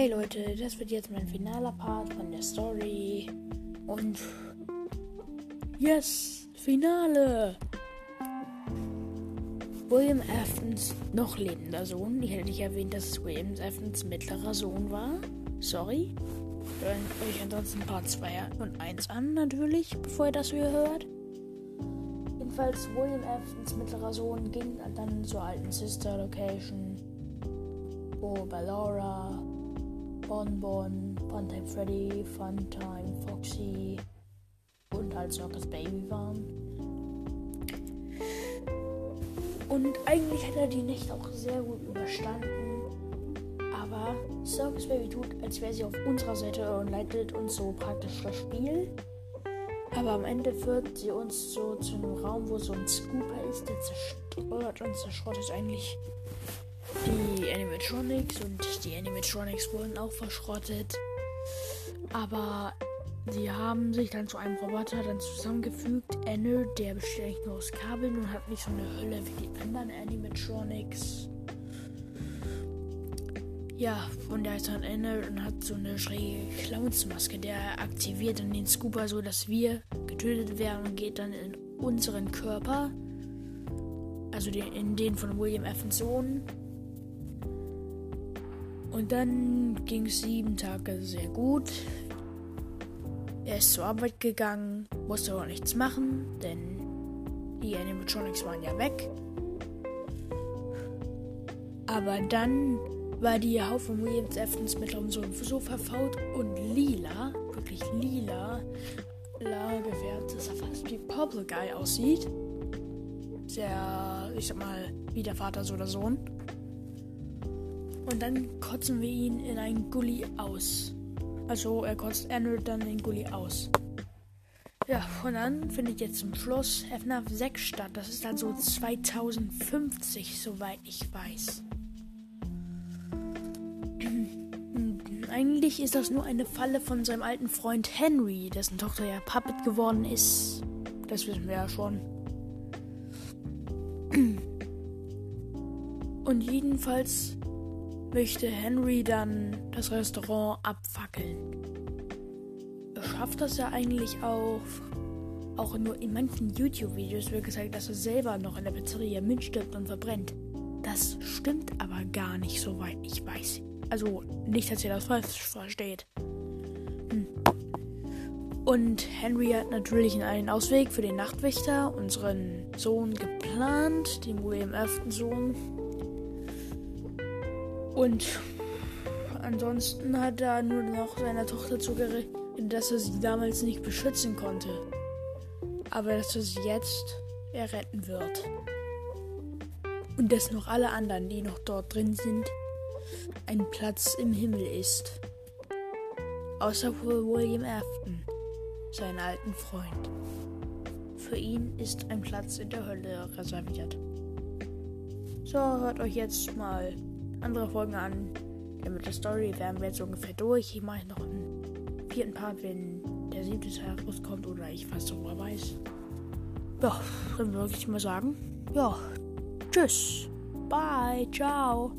Hey Leute, das wird jetzt mein finaler Part von der Story. Und yes, Finale. William Aftons noch lebender Sohn. Ich hätte nicht erwähnt, dass es William Aftons mittlerer Sohn war. Sorry. Hören euch ansonsten Part 2 und 1 an, natürlich, bevor ihr das hier hört. Jedenfalls, William Aftons mittlerer Sohn ging dann zur alten Sister Location, wo Ballora, Bonbon, Funtime Freddy, Funtime Foxy und halt Circus Baby waren. Und eigentlich hat er die Nächte auch sehr gut überstanden. Aber Circus Baby tut, als wäre sie auf unserer Seite und leitet uns so praktisch das Spiel. Aber am Ende führt sie uns so zu einem Raum, wo so ein Scooper ist, der zerstört und zerschrottet eigentlich die Animatronics und die Animatronics wurden auch verschrottet. Aber sie haben sich dann zu einem Roboter dann zusammengefügt. Enel, der besteht eigentlich nur aus Kabeln und hat nicht so eine Hülle wie die anderen Animatronics. Ja, und der ist dann Enel und hat so eine schräge Clownsmaske. Der aktiviert dann den Scooper so, dass wir getötet werden und geht dann in unseren Körper. Also den, in den von William F. Sohn. Und dann ging es sieben Tage sehr gut. Er ist zur Arbeit gegangen, musste aber nichts machen, denn die Animatronics waren ja weg. Aber dann war die von Williams Aftons mittleren Sohn so verfault und lila, wirklich lila, la gefärbt, dass er fast wie Purple Guy aussieht. Sehr, ich sag mal, wie der Vater so der Sohn. Und dann kotzen wir ihn in einen Gully aus. Also er kotzt Arnold dann den Gully aus. Ja, und dann findet jetzt zum Schluss FNAF 6 statt. Das ist dann so 2050, soweit ich weiß. Eigentlich ist das nur eine Falle von seinem alten Freund Henry, dessen Tochter ja Puppet geworden ist. Das wissen wir ja schon. Und jedenfalls möchte Henry dann das Restaurant abfackeln. Er schafft das ja eigentlich auch. Auch nur in manchen YouTube-Videos wird gesagt, dass er selber noch in der Pizzeria mitstirbt und verbrennt. Das stimmt aber gar nicht, soweit ich weiß. Also nicht, dass ihr das falsch versteht. Hm. Und Henry hat natürlich einen Ausweg für den Nachtwächter, unseren Sohn, geplant, den William Afton Sohn. Und ansonsten hat er nur noch seiner Tochter zugerechnet, dass er sie damals nicht beschützen konnte. Aber dass er sie jetzt erretten wird. Und dass noch alle anderen, die noch dort drin sind, ein Platz im Himmel ist. Außer für William Afton, seinen alten Freund. Für ihn ist ein Platz in der Hölle reserviert. So, hört euch jetzt mal andere Folgen an. Ja, mit der Story wären wir jetzt ungefähr durch. Ich mache noch einen vierten Part, wenn der siebte Teil rauskommt oder ich fast darüber weiß. Ja, dann würde ich mal sagen. Ja, tschüss. Bye, ciao.